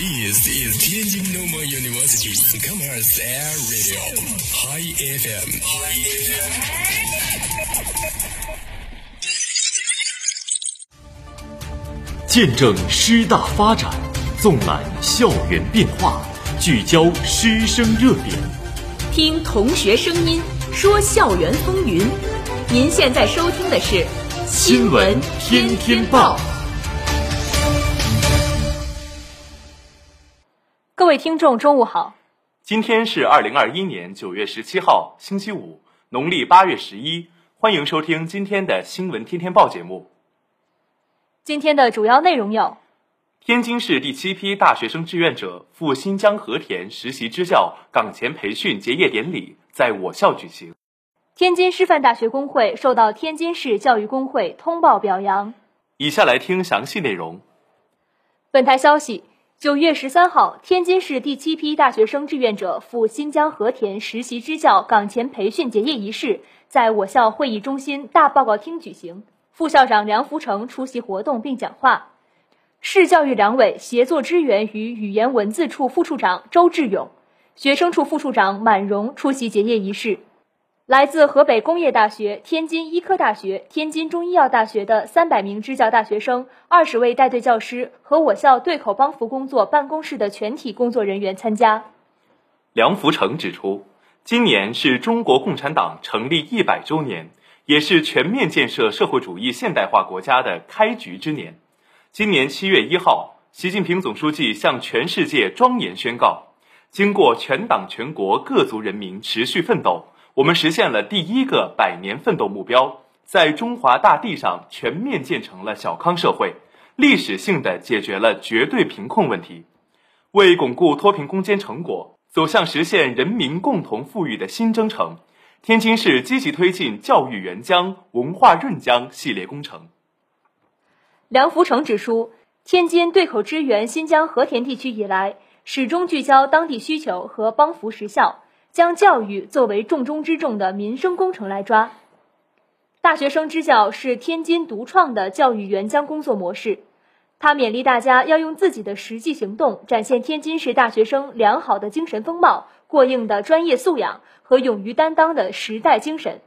This is Tianjin Normal University Commerce Air Radio High FM。见证师大发展，纵览校园变化，聚焦师生热点，听同学声音，说校园风云。您现在收听的是《新闻天天报》。位听众，中午好。今天是二零二一年九月十七号，星期五，农历八月十一。欢迎收听今天的《新闻天天报》节目。今天的主要内容有：天津市第七批大学生志愿者赴新疆和田实习支教岗前培训结业典礼在我校举行；天津师范大学工会受到天津市教育工会通报表扬。以下来听详细内容。本台消息：九月十三号，天津市第七批大学生志愿者赴新疆和田实习支教岗前培训结业仪式在我校会议中心大报告厅举行。副校长梁福成出席活动并讲话，市教育两委协作支援与语言文字处副处长周志勇、学生处副处长满荣出席结业仪式。来自河北工业大学、天津医科大学、天津中医药大学的三百名支教大学生、二十位带队教师和我校对口帮扶工作办公室的全体工作人员参加。梁福成指出，今年是中国共产党成立一百周年。也是全面建设社会主义现代化国家的开局之年。今年七月一号，习近平总书记向全世界庄严宣告：经过全党全国各族人民持续奋斗，我们实现了第一个百年奋斗目标，在中华大地上全面建成了小康社会，历史性的解决了绝对贫困问题。为巩固脱贫攻坚成果，走向实现人民共同富裕的新征程。天津市积极推进教育援疆、文化润疆系列工程。梁福成指出，天津对口支援新疆和田地区以来，始终聚焦当地需求和帮扶实效，将教育作为重中之重的民生工程来抓。大学生支教是天津独创的教育援疆工作模式。他勉励大家要用自己的实际行动，展现天津市大学生良好的精神风貌、过硬的专业素养和勇于担当的时代精神，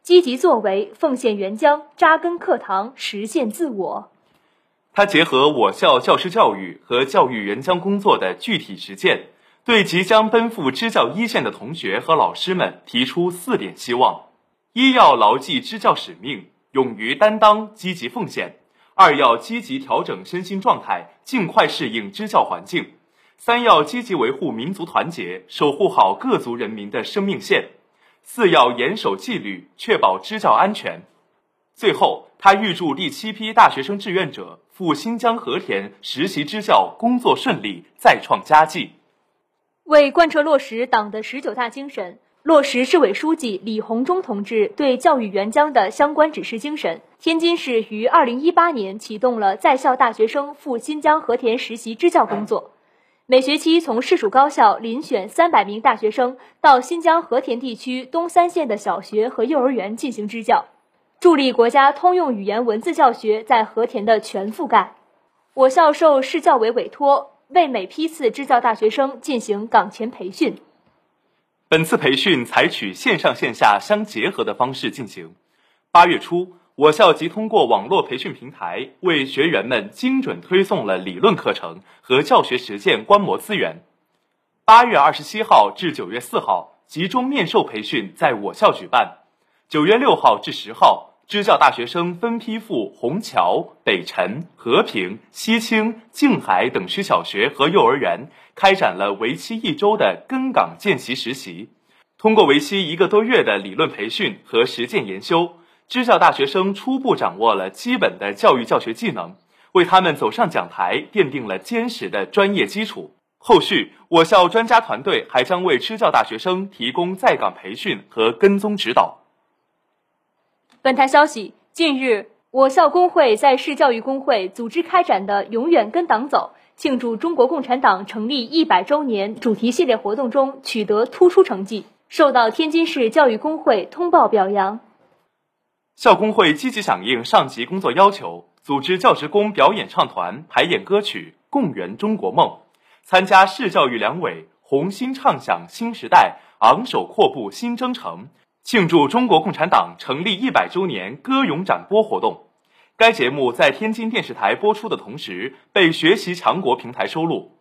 积极作为，奉献援疆，扎根课堂，实现自我。他结合我校教师教育和教育援疆工作的具体实践，对即将奔赴支教一线的同学和老师们提出四点希望：一要牢记支教使命，勇于担当，积极奉献。二要积极调整身心状态，尽快适应支教环境；三要积极维护民族团结，守护好各族人民的生命线；四要严守纪律，确保支教安全。最后，他预祝第七批大学生志愿者赴新疆和田实习支教工作顺利，再创佳绩。为贯彻落实党的十九大精神。落实市委书记李鸿忠同志对教育援疆的相关指示精神，天津市于二零一八年启动了在校大学生赴新疆和田实习支教工作。每学期从市属高校遴选三百名大学生到新疆和田地区东三县的小学和幼儿园进行支教，助力国家通用语言文字教学在和田的全覆盖。我校受市教委委托，为每批次支教大学生进行岗前培训。本次培训采取线上线下相结合的方式进行。八月初，我校即通过网络培训平台为学员们精准推送了理论课程和教学实践观摩资源。八月二十七号至九月四号，集中面授培训在我校举办。九月六号至十号，支教大学生分批赴虹桥、北辰、和平、西青、静海等区小学和幼儿园。开展了为期一周的跟岗见习实习，通过为期一个多月的理论培训和实践研修，支教大学生初步掌握了基本的教育教学技能，为他们走上讲台奠定了坚实的专业基础。后续，我校专家团队还将为支教大学生提供在岗培训和跟踪指导。本台消息，近日，我校工会在市教育工会组织开展的“永远跟党走”。庆祝中国共产党成立一百周年主题系列活动中取得突出成绩，受到天津市教育工会通报表扬。校工会积极响应上级工作要求，组织教职工表演唱团排演歌曲《共圆中国梦》，参加市教育两委“红星唱响新时代，昂首阔步新征程”庆祝中国共产党成立一百周年歌咏展播活动。该节目在天津电视台播出的同时，被学习强国平台收录。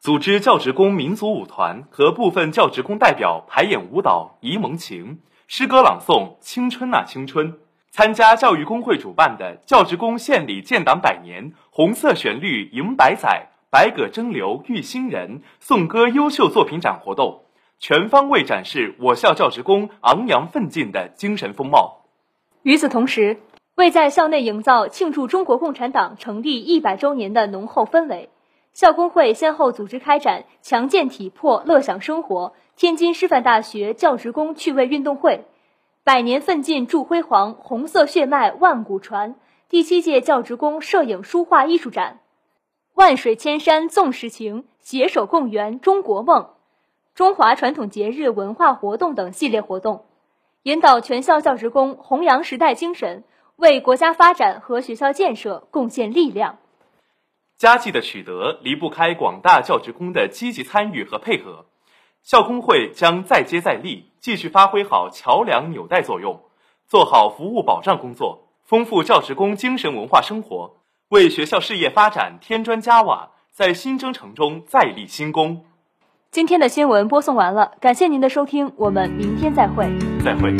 组织教职工民族舞团和部分教职工代表排演舞蹈《沂蒙情》，诗歌朗诵《青春啊青春》。参加教育工会主办的教职工献礼建党百年，红色旋律迎百载，百舸争流育新人，颂歌优秀作品展活动，全方位展示我校教职工昂扬奋进的精神风貌。与此同时，为在校内营造庆祝中国共产党成立一百周年的浓厚氛围，校工会先后组织开展“强健体魄，乐享生活”天津师范大学教职工趣味运动会。百年奋进铸辉煌，红色血脉万古传。第七届教职工摄影书画艺术展，万水千山纵使情，携手共圆中国梦。中华传统节日文化活动等系列活动，引导全校教职工弘扬时代精神，为国家发展和学校建设贡献力量。佳绩的取得离不开广大教职工的积极参与和配合。校工会将再接再厉，继续发挥好桥梁纽带作用，做好服务保障工作，丰富教职工精神文化生活，为学校事业发展添砖加瓦，在新征程中再立新功。今天的新闻播送完了，感谢您的收听，我们明天再会。再会。